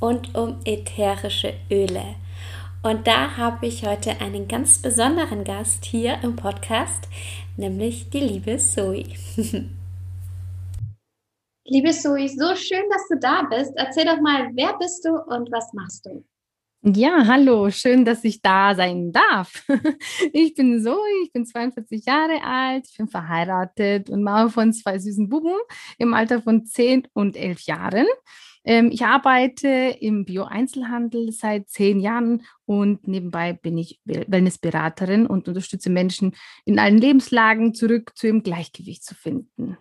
und um ätherische Öle. Und da habe ich heute einen ganz besonderen Gast hier im Podcast, nämlich die liebe Zoe. Liebe Zoe, so schön, dass du da bist. Erzähl doch mal, wer bist du und was machst du? Ja, hallo, schön, dass ich da sein darf. Ich bin Zoe, ich bin 42 Jahre alt, ich bin verheiratet und Mama von zwei süßen Buben im Alter von 10 und 11 Jahren. Ähm, ich arbeite im Bio-Einzelhandel seit zehn Jahren und nebenbei bin ich Wellnessberaterin und unterstütze Menschen in allen Lebenslagen zurück zu ihrem Gleichgewicht zu finden.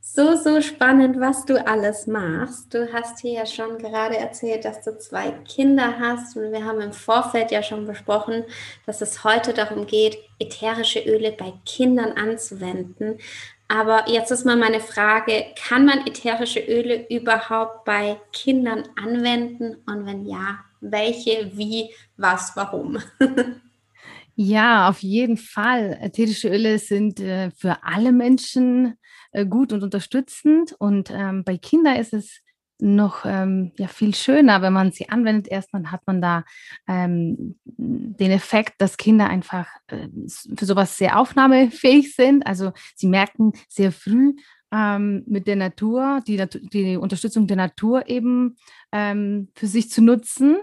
So, so spannend, was du alles machst. Du hast hier ja schon gerade erzählt, dass du zwei Kinder hast und wir haben im Vorfeld ja schon besprochen, dass es heute darum geht, ätherische Öle bei Kindern anzuwenden. Aber jetzt ist mal meine Frage, kann man ätherische Öle überhaupt bei Kindern anwenden und wenn ja, welche, wie, was, warum? Ja, auf jeden Fall. Ätherische Öle sind äh, für alle Menschen äh, gut und unterstützend. Und ähm, bei Kindern ist es noch ähm, ja, viel schöner, wenn man sie anwendet. Erstmal hat man da ähm, den Effekt, dass Kinder einfach äh, für sowas sehr aufnahmefähig sind. Also sie merken sehr früh, ähm, mit der Natur, die, die Unterstützung der Natur eben ähm, für sich zu nutzen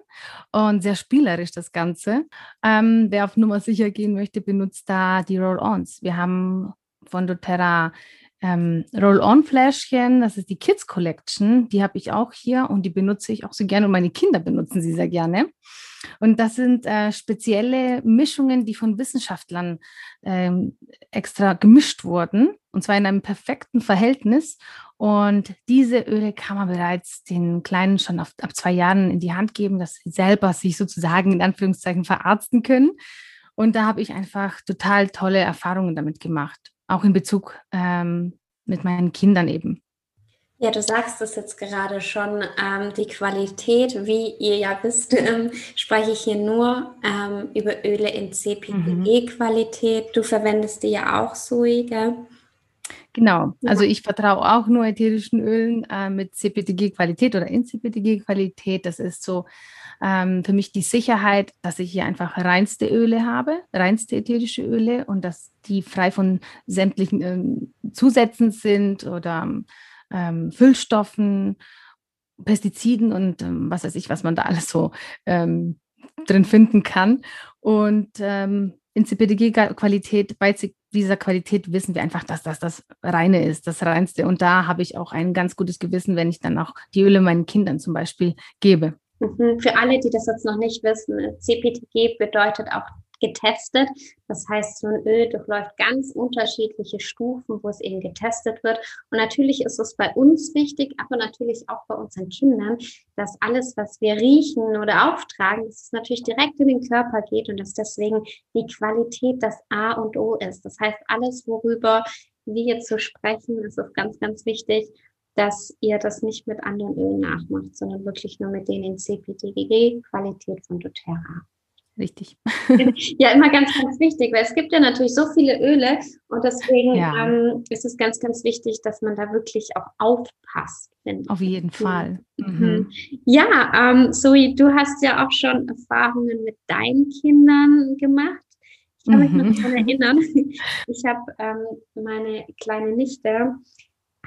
und sehr spielerisch das Ganze. Ähm, wer auf Nummer sicher gehen möchte, benutzt da die Roll-Ons. Wir haben von doTERRA ähm, Roll-On-Fläschchen, das ist die Kids Collection, die habe ich auch hier und die benutze ich auch so gerne und meine Kinder benutzen sie sehr gerne. Und das sind äh, spezielle Mischungen, die von Wissenschaftlern ähm, extra gemischt wurden, und zwar in einem perfekten Verhältnis. Und diese Öle kann man bereits den Kleinen schon auf, ab zwei Jahren in die Hand geben, dass sie selber sich sozusagen in Anführungszeichen verarzten können. Und da habe ich einfach total tolle Erfahrungen damit gemacht, auch in Bezug ähm, mit meinen Kindern eben. Ja, du sagst es jetzt gerade schon, ähm, die Qualität, wie ihr ja wisst, ähm, spreche ich hier nur ähm, über Öle in CPDE-Qualität. Mhm. Du verwendest die ja auch, Sui, gell? Genau, also ich vertraue auch nur ätherischen Ölen äh, mit CPTG-Qualität oder in CPTG-Qualität. Das ist so ähm, für mich die Sicherheit, dass ich hier einfach reinste Öle habe, reinste ätherische Öle und dass die frei von sämtlichen ähm, Zusätzen sind oder ähm, Füllstoffen, Pestiziden und ähm, was weiß ich, was man da alles so ähm, drin finden kann. Und ähm, in CPDG-Qualität, bei dieser Qualität wissen wir einfach, dass das das Reine ist, das Reinste. Und da habe ich auch ein ganz gutes Gewissen, wenn ich dann auch die Öle meinen Kindern zum Beispiel gebe. Mhm. Für alle, die das jetzt noch nicht wissen, CPTG bedeutet auch getestet. Das heißt, so ein Öl durchläuft ganz unterschiedliche Stufen, wo es eben getestet wird. Und natürlich ist es bei uns wichtig, aber natürlich auch bei unseren Kindern, dass alles, was wir riechen oder auftragen, dass es natürlich direkt in den Körper geht und dass deswegen die Qualität das A und O ist. Das heißt, alles, worüber wir jetzt so sprechen, ist es ganz, ganz wichtig, dass ihr das nicht mit anderen Ölen nachmacht, sondern wirklich nur mit denen in CPTGG, Qualität von doTERRA. Richtig. ja, immer ganz, ganz wichtig, weil es gibt ja natürlich so viele Öle und deswegen ja. ähm, ist es ganz, ganz wichtig, dass man da wirklich auch aufpasst. Auf jeden Fall. Mhm. mhm. Ja, ähm, Zoe, du hast ja auch schon Erfahrungen mit deinen Kindern gemacht. Ich kann mich noch mhm. daran erinnern. Ich habe ähm, meine kleine Nichte,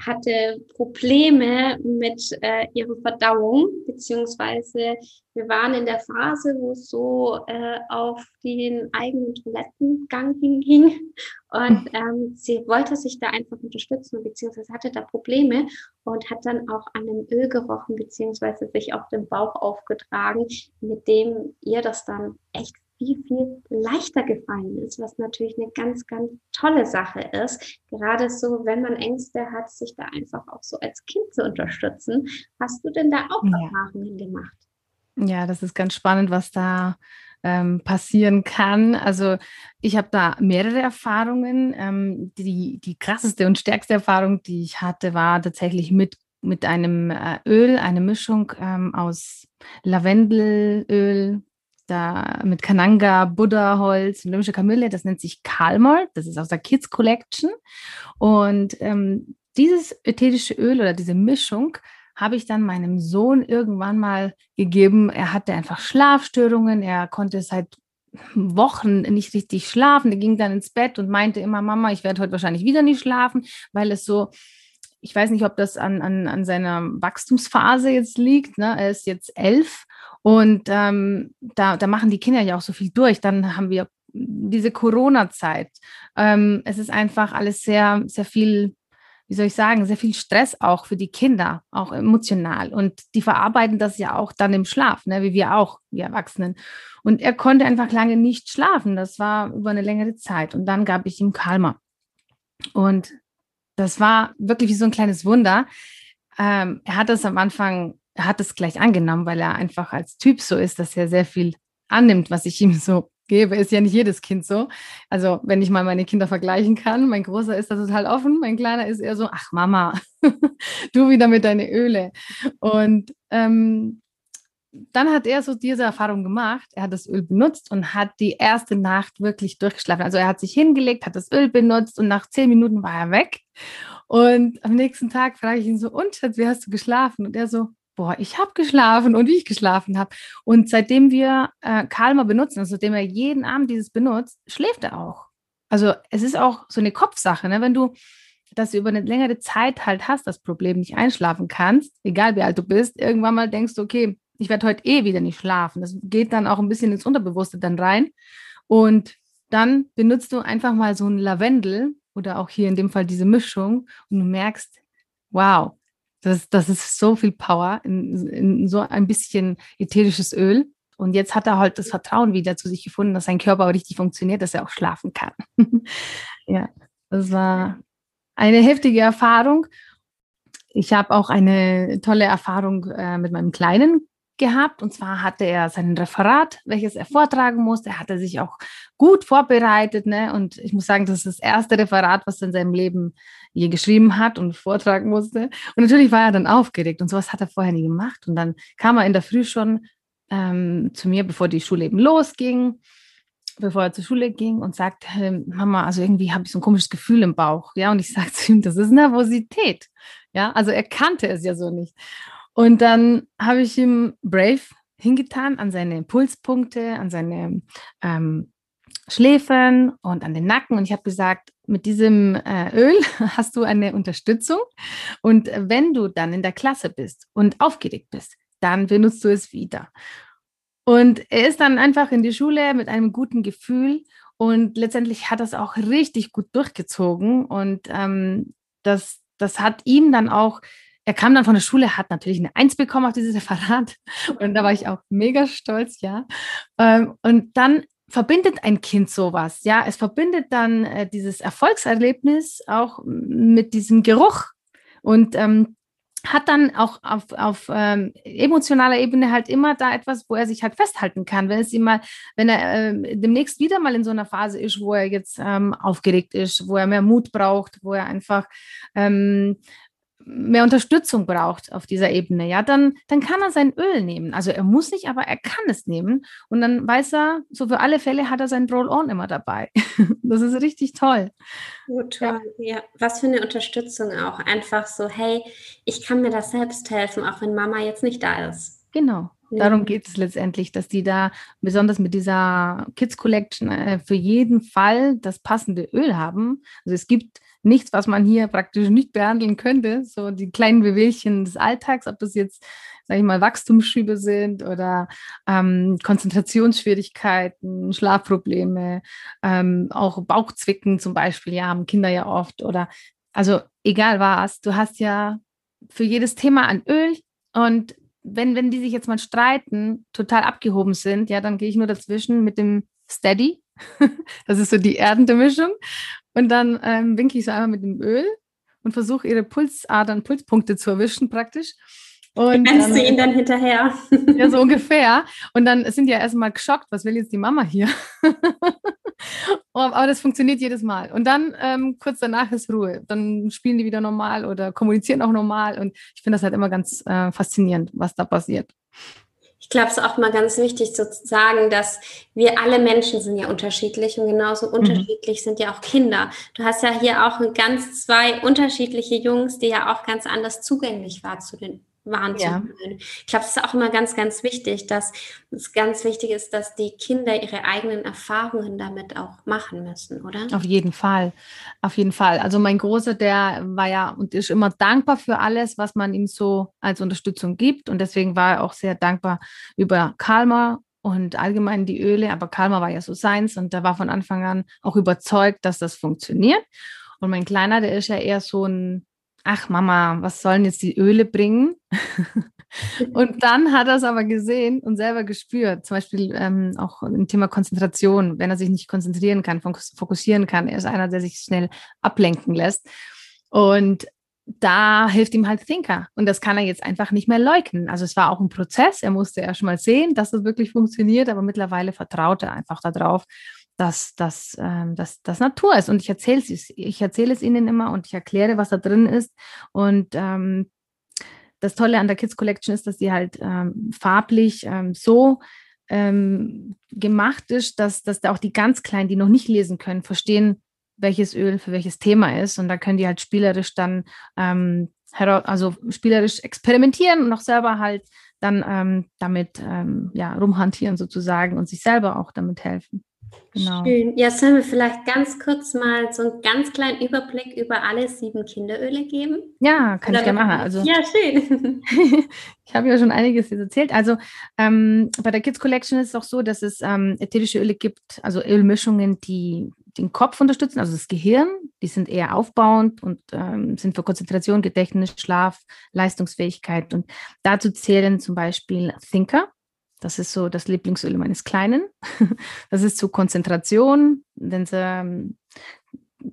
hatte Probleme mit äh, ihrer Verdauung, beziehungsweise wir waren in der Phase, wo es so äh, auf den eigenen Toilettengang hinging und hm. ähm, sie wollte sich da einfach unterstützen, beziehungsweise hatte da Probleme und hat dann auch an dem Öl gerochen, beziehungsweise sich auf den Bauch aufgetragen, mit dem ihr das dann echt viel, viel leichter gefallen ist, was natürlich eine ganz, ganz tolle Sache ist. Gerade so, wenn man Ängste hat, sich da einfach auch so als Kind zu unterstützen. Hast du denn da auch ja. Erfahrungen gemacht? Ja, das ist ganz spannend, was da ähm, passieren kann. Also ich habe da mehrere Erfahrungen. Ähm, die, die krasseste und stärkste Erfahrung, die ich hatte, war tatsächlich mit, mit einem äh, Öl, eine Mischung ähm, aus Lavendelöl, da mit Kananga, Buddha-Holz lömische Kamille. Das nennt sich Kalmol. Das ist aus der Kids Collection. Und ähm, dieses ätherische Öl oder diese Mischung habe ich dann meinem Sohn irgendwann mal gegeben. Er hatte einfach Schlafstörungen. Er konnte seit Wochen nicht richtig schlafen. Er ging dann ins Bett und meinte immer, Mama, ich werde heute wahrscheinlich wieder nicht schlafen, weil es so, ich weiß nicht, ob das an, an, an seiner Wachstumsphase jetzt liegt. Ne? Er ist jetzt elf und ähm, da, da machen die Kinder ja auch so viel durch. Dann haben wir diese Corona-Zeit. Ähm, es ist einfach alles sehr, sehr viel wie soll ich sagen, sehr viel Stress auch für die Kinder, auch emotional. Und die verarbeiten das ja auch dann im Schlaf, ne, wie wir auch, wir Erwachsenen. Und er konnte einfach lange nicht schlafen. Das war über eine längere Zeit. Und dann gab ich ihm Kalmer. Und das war wirklich wie so ein kleines Wunder. Ähm, er hat das am Anfang, er hat es gleich angenommen, weil er einfach als Typ so ist, dass er sehr viel annimmt, was ich ihm so gebe, ist ja nicht jedes Kind so. Also, wenn ich mal meine Kinder vergleichen kann, mein Großer ist da total offen, mein Kleiner ist eher so, ach Mama, du wieder mit deinen Öle. Und ähm, dann hat er so diese Erfahrung gemacht. Er hat das Öl benutzt und hat die erste Nacht wirklich durchgeschlafen. Also er hat sich hingelegt, hat das Öl benutzt und nach zehn Minuten war er weg. Und am nächsten Tag frage ich ihn so, und Schatz, wie hast du geschlafen? Und er so, boah, ich habe geschlafen und wie ich geschlafen habe. Und seitdem wir äh, Kalmer benutzen, also seitdem er jeden Abend dieses benutzt, schläft er auch. Also es ist auch so eine Kopfsache, ne? wenn du das über eine längere Zeit halt hast, das Problem nicht einschlafen kannst, egal wie alt du bist, irgendwann mal denkst du, okay, ich werde heute eh wieder nicht schlafen. Das geht dann auch ein bisschen ins Unterbewusste dann rein. Und dann benutzt du einfach mal so ein Lavendel oder auch hier in dem Fall diese Mischung und du merkst, wow, das, das ist so viel Power in, in so ein bisschen ätherisches Öl. Und jetzt hat er halt das Vertrauen wieder zu sich gefunden, dass sein Körper auch richtig funktioniert, dass er auch schlafen kann. ja, das war eine heftige Erfahrung. Ich habe auch eine tolle Erfahrung äh, mit meinem Kleinen gehabt. Und zwar hatte er sein Referat, welches er vortragen musste. Er hatte sich auch gut vorbereitet. Ne? Und ich muss sagen, das ist das erste Referat, was er in seinem Leben je geschrieben hat und vortragen musste. Und natürlich war er dann aufgeregt und sowas hat er vorher nie gemacht. Und dann kam er in der Früh schon ähm, zu mir, bevor die Schule eben losging, bevor er zur Schule ging und sagte, hey, Mama, also irgendwie habe ich so ein komisches Gefühl im Bauch. Ja, und ich sagte zu ihm, das ist Nervosität. Ja, also er kannte es ja so nicht. Und dann habe ich ihm Brave hingetan an seine Pulspunkte, an seine ähm, Schläfen und an den Nacken. Und ich habe gesagt, mit diesem äh, Öl hast du eine Unterstützung. Und wenn du dann in der Klasse bist und aufgeregt bist, dann benutzt du es wieder. Und er ist dann einfach in die Schule mit einem guten Gefühl und letztendlich hat das auch richtig gut durchgezogen. Und ähm, das, das hat ihm dann auch er kam dann von der Schule, hat natürlich eine Eins bekommen auf dieses Referat. Und da war ich auch mega stolz, ja. Ähm, und dann verbindet ein Kind sowas, ja. Es verbindet dann äh, dieses Erfolgserlebnis auch mit diesem Geruch und ähm, hat dann auch auf, auf ähm, emotionaler Ebene halt immer da etwas, wo er sich halt festhalten kann. Wenn es ihm mal, wenn er äh, demnächst wieder mal in so einer Phase ist, wo er jetzt ähm, aufgeregt ist, wo er mehr Mut braucht, wo er einfach ähm, mehr Unterstützung braucht auf dieser Ebene, ja, dann, dann kann er sein Öl nehmen. Also er muss nicht, aber er kann es nehmen. Und dann weiß er, so für alle Fälle hat er sein Roll-On immer dabei. das ist richtig toll. Oh, toll. Ja. ja, was für eine Unterstützung auch. Einfach so, hey, ich kann mir das selbst helfen, auch wenn Mama jetzt nicht da ist. Genau. Darum geht es letztendlich, dass die da besonders mit dieser Kids Collection äh, für jeden Fall das passende Öl haben. Also es gibt nichts, was man hier praktisch nicht behandeln könnte. So die kleinen Bewegchen des Alltags, ob das jetzt, sage ich mal, Wachstumsschübe sind oder ähm, Konzentrationsschwierigkeiten, Schlafprobleme, ähm, auch Bauchzwicken zum Beispiel, ja, haben Kinder ja oft oder also egal was, du hast ja für jedes Thema ein Öl und wenn, wenn die sich jetzt mal streiten, total abgehoben sind, ja, dann gehe ich nur dazwischen mit dem Steady. das ist so die erdende Mischung. Und dann ähm, winke ich so einmal mit dem Öl und versuche ihre Pulsadern, Pulspunkte zu erwischen praktisch. Und Rennst du ihn dann hinterher? Ja, so ungefähr. Und dann sind die ja erstmal geschockt, was will jetzt die Mama hier? Oh, aber das funktioniert jedes Mal. Und dann ähm, kurz danach ist Ruhe. Dann spielen die wieder normal oder kommunizieren auch normal. Und ich finde das halt immer ganz äh, faszinierend, was da passiert. Ich glaube, es ist auch mal ganz wichtig zu sagen, dass wir alle Menschen sind ja unterschiedlich und genauso mhm. unterschiedlich sind ja auch Kinder. Du hast ja hier auch ganz zwei unterschiedliche Jungs, die ja auch ganz anders zugänglich waren zu den wahrzunehmen. Ja. Ich glaube, es ist auch immer ganz, ganz wichtig, dass es ganz wichtig ist, dass die Kinder ihre eigenen Erfahrungen damit auch machen müssen, oder? Auf jeden Fall, auf jeden Fall. Also mein Großer, der war ja und ist immer dankbar für alles, was man ihm so als Unterstützung gibt und deswegen war er auch sehr dankbar über Kalmar und allgemein die Öle, aber Kalmar war ja so seins und der war von Anfang an auch überzeugt, dass das funktioniert. Und mein Kleiner, der ist ja eher so ein ach Mama, was sollen jetzt die Öle bringen? und dann hat er es aber gesehen und selber gespürt, zum Beispiel ähm, auch im Thema Konzentration, wenn er sich nicht konzentrieren kann, fokussieren kann. Er ist einer, der sich schnell ablenken lässt. Und da hilft ihm halt Thinker. Und das kann er jetzt einfach nicht mehr leugnen. Also es war auch ein Prozess. Er musste erst mal sehen, dass es wirklich funktioniert, aber mittlerweile vertraut er einfach darauf, dass das ähm, dass, dass Natur ist. Und ich erzähle es, ich erzähle es ihnen immer und ich erkläre, was da drin ist. Und ähm, das Tolle an der Kids Collection ist, dass sie halt ähm, farblich ähm, so ähm, gemacht ist, dass, dass da auch die ganz Kleinen, die noch nicht lesen können, verstehen, welches Öl für welches Thema ist. Und da können die halt spielerisch dann, ähm, also spielerisch experimentieren und auch selber halt dann damit ja, rumhantieren sozusagen und sich selber auch damit helfen. Genau. Schön. Ja, sollen wir vielleicht ganz kurz mal so einen ganz kleinen Überblick über alle sieben Kinderöle geben? Ja, kann Oder ich gerne machen. Also, ja, schön. ich habe ja schon einiges erzählt. Also ähm, bei der Kids Collection ist es auch so, dass es ähm, ätherische Öle gibt, also Ölmischungen, die den Kopf unterstützen, also das Gehirn. Die sind eher aufbauend und ähm, sind für Konzentration, Gedächtnis, Schlaf, Leistungsfähigkeit. Und dazu zählen zum Beispiel Thinker. Das ist so das Lieblingsöl meines Kleinen. Das ist zur Konzentration, wenn sie ähm,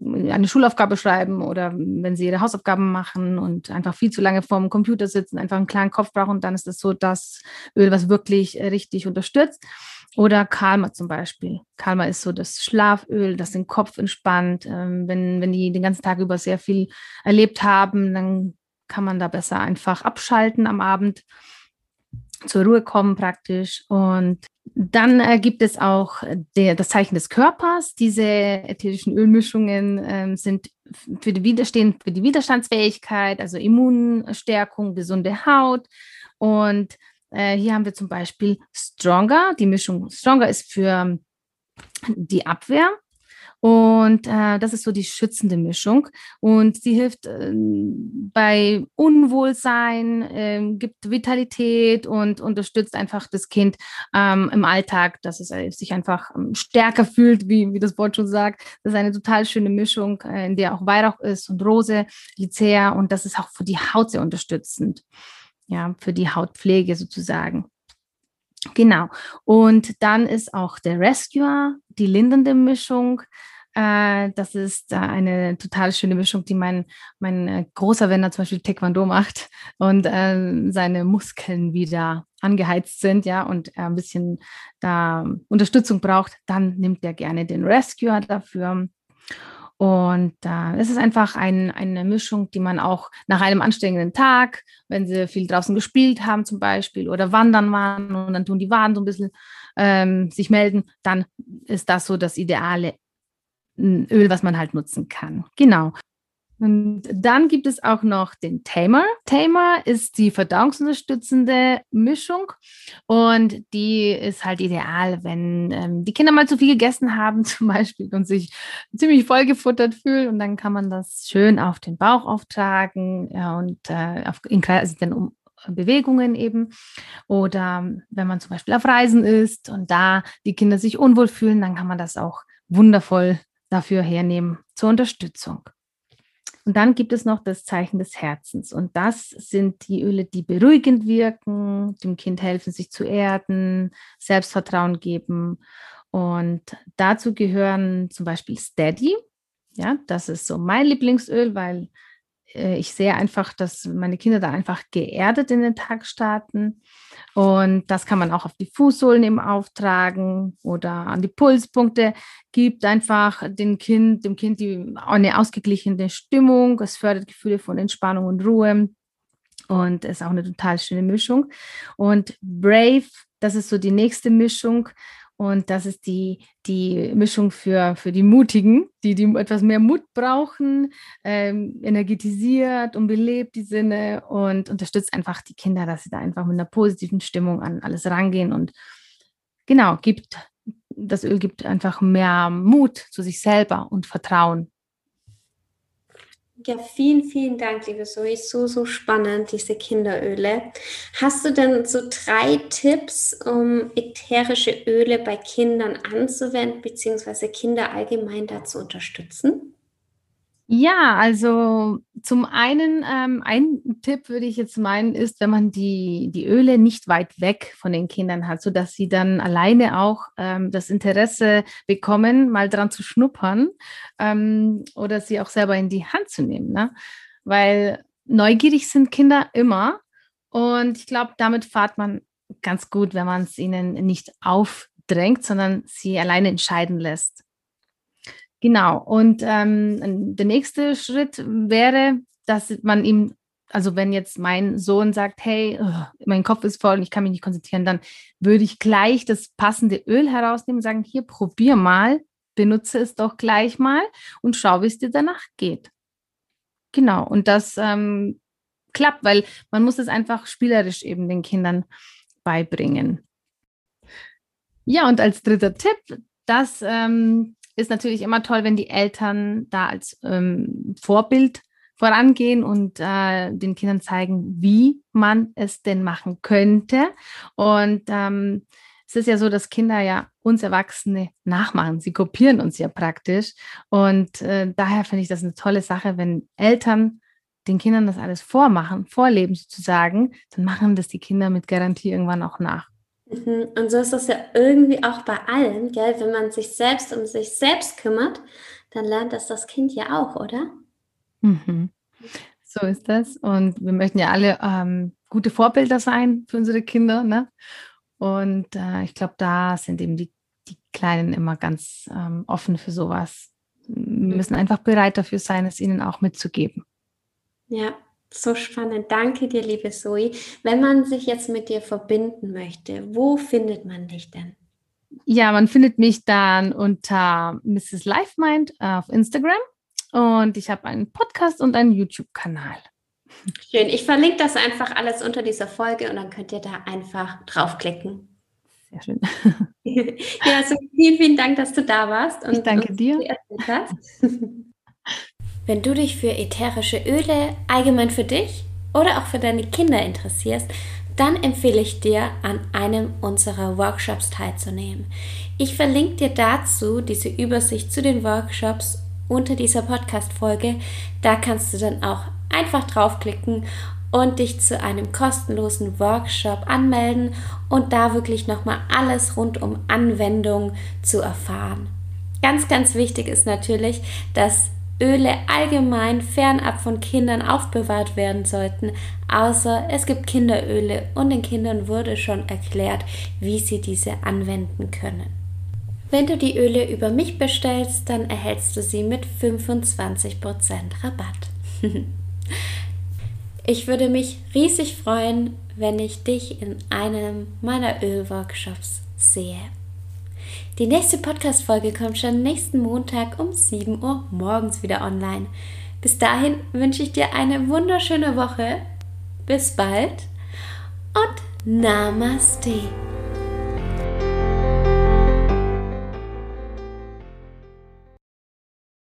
eine Schulaufgabe schreiben oder wenn sie ihre Hausaufgaben machen und einfach viel zu lange vorm Computer sitzen, einfach einen klaren Kopf brauchen, dann ist das so das Öl, was wirklich äh, richtig unterstützt. Oder Kalma zum Beispiel. Kalma ist so das Schlaföl, das den Kopf entspannt. Ähm, wenn, wenn die den ganzen Tag über sehr viel erlebt haben, dann kann man da besser einfach abschalten am Abend zur Ruhe kommen praktisch. Und dann äh, gibt es auch der, das Zeichen des Körpers. Diese ätherischen Ölmischungen ähm, sind für die, Widerstehen, für die Widerstandsfähigkeit, also Immunstärkung, gesunde Haut. Und äh, hier haben wir zum Beispiel Stronger. Die Mischung Stronger ist für die Abwehr. Und äh, das ist so die schützende Mischung. Und sie hilft äh, bei Unwohlsein, äh, gibt Vitalität und unterstützt einfach das Kind ähm, im Alltag, dass es äh, sich einfach ähm, stärker fühlt, wie, wie das Wort schon sagt. Das ist eine total schöne Mischung, äh, in der auch Weihrauch ist und Rose, Lycea. Und das ist auch für die Haut sehr unterstützend. Ja, für die Hautpflege sozusagen. Genau. Und dann ist auch der Rescuer, die lindernde Mischung. Äh, das ist eine total schöne Mischung, die mein, mein äh, großer, wenn er zum Beispiel Taekwondo macht und äh, seine Muskeln wieder angeheizt sind, ja, und er ein bisschen da Unterstützung braucht, dann nimmt er gerne den Rescuer dafür. Und äh, es ist einfach ein, eine Mischung, die man auch nach einem anstrengenden Tag, wenn sie viel draußen gespielt haben zum Beispiel oder wandern waren und dann tun die Waden so ein bisschen ähm, sich melden, dann ist das so das ideale Öl, was man halt nutzen kann. Genau. Und dann gibt es auch noch den Tamer. Tamer ist die verdauungsunterstützende Mischung und die ist halt ideal, wenn ähm, die Kinder mal zu viel gegessen haben zum Beispiel und sich ziemlich vollgefuttert fühlen und dann kann man das schön auf den Bauch auftragen ja, und äh, auf, in also dann um, Bewegungen eben. Oder wenn man zum Beispiel auf Reisen ist und da die Kinder sich unwohl fühlen, dann kann man das auch wundervoll dafür hernehmen zur Unterstützung. Und dann gibt es noch das Zeichen des Herzens. Und das sind die Öle, die beruhigend wirken, dem Kind helfen, sich zu erden, Selbstvertrauen geben. Und dazu gehören zum Beispiel Steady. Ja, das ist so mein Lieblingsöl, weil äh, ich sehe einfach, dass meine Kinder da einfach geerdet in den Tag starten. Und das kann man auch auf die Fußsohlen eben auftragen oder an die Pulspunkte. Gibt einfach dem Kind, dem Kind die, eine ausgeglichene Stimmung. Es fördert Gefühle von Entspannung und Ruhe. Und ist auch eine total schöne Mischung. Und Brave, das ist so die nächste Mischung. Und das ist die, die Mischung für, für die Mutigen, die, die etwas mehr Mut brauchen, ähm, energetisiert und belebt die Sinne und unterstützt einfach die Kinder, dass sie da einfach mit einer positiven Stimmung an alles rangehen. Und genau, gibt, das Öl gibt einfach mehr Mut zu sich selber und Vertrauen. Ja, vielen, vielen Dank, liebe Zoe. So, so spannend, diese Kinderöle. Hast du denn so drei Tipps, um ätherische Öle bei Kindern anzuwenden, beziehungsweise Kinder allgemein da zu unterstützen? Ja, also zum einen, ähm, ein Tipp würde ich jetzt meinen, ist, wenn man die, die Öle nicht weit weg von den Kindern hat, sodass sie dann alleine auch ähm, das Interesse bekommen, mal dran zu schnuppern ähm, oder sie auch selber in die Hand zu nehmen. Ne? Weil neugierig sind Kinder immer und ich glaube, damit fahrt man ganz gut, wenn man es ihnen nicht aufdrängt, sondern sie alleine entscheiden lässt. Genau. Und ähm, der nächste Schritt wäre, dass man ihm, also wenn jetzt mein Sohn sagt, hey, mein Kopf ist voll und ich kann mich nicht konzentrieren, dann würde ich gleich das passende Öl herausnehmen und sagen, hier, probier mal, benutze es doch gleich mal und schau, wie es dir danach geht. Genau. Und das ähm, klappt, weil man muss es einfach spielerisch eben den Kindern beibringen. Ja, und als dritter Tipp, das ähm, ist natürlich immer toll, wenn die Eltern da als ähm, Vorbild vorangehen und äh, den Kindern zeigen, wie man es denn machen könnte. Und ähm, es ist ja so, dass Kinder ja uns Erwachsene nachmachen. Sie kopieren uns ja praktisch. Und äh, daher finde ich das eine tolle Sache, wenn Eltern den Kindern das alles vormachen, vorleben sozusagen, dann machen das die Kinder mit Garantie irgendwann auch nach. Mhm. Und so ist das ja irgendwie auch bei allen, gell? Wenn man sich selbst um sich selbst kümmert, dann lernt das das Kind ja auch, oder? Mhm. So ist das. Und wir möchten ja alle ähm, gute Vorbilder sein für unsere Kinder. Ne? Und äh, ich glaube, da sind eben die, die Kleinen immer ganz ähm, offen für sowas. Wir müssen einfach bereit dafür sein, es ihnen auch mitzugeben. Ja, so spannend. Danke dir, liebe Zoe. Wenn man sich jetzt mit dir verbinden möchte, wo findet man dich denn? Ja, man findet mich dann unter Mrs. LifeMind auf Instagram und ich habe einen Podcast und einen YouTube-Kanal. Schön. Ich verlinke das einfach alles unter dieser Folge und dann könnt ihr da einfach draufklicken. Sehr schön. ja, so vielen, vielen Dank, dass du da warst. Und ich danke dir. Wenn du dich für ätherische Öle allgemein für dich oder auch für deine Kinder interessierst, dann empfehle ich dir, an einem unserer Workshops teilzunehmen. Ich verlinke dir dazu diese Übersicht zu den Workshops unter dieser Podcast-Folge. Da kannst du dann auch einfach draufklicken und dich zu einem kostenlosen Workshop anmelden und da wirklich nochmal alles rund um Anwendung zu erfahren. Ganz, ganz wichtig ist natürlich, dass Öle allgemein fernab von Kindern aufbewahrt werden sollten, außer es gibt Kinderöle und den Kindern wurde schon erklärt, wie sie diese anwenden können. Wenn du die Öle über mich bestellst, dann erhältst du sie mit 25% Rabatt. ich würde mich riesig freuen, wenn ich dich in einem meiner Ölworkshops sehe. Die nächste Podcast-Folge kommt schon nächsten Montag um 7 Uhr morgens wieder online. Bis dahin wünsche ich dir eine wunderschöne Woche. Bis bald und Namaste.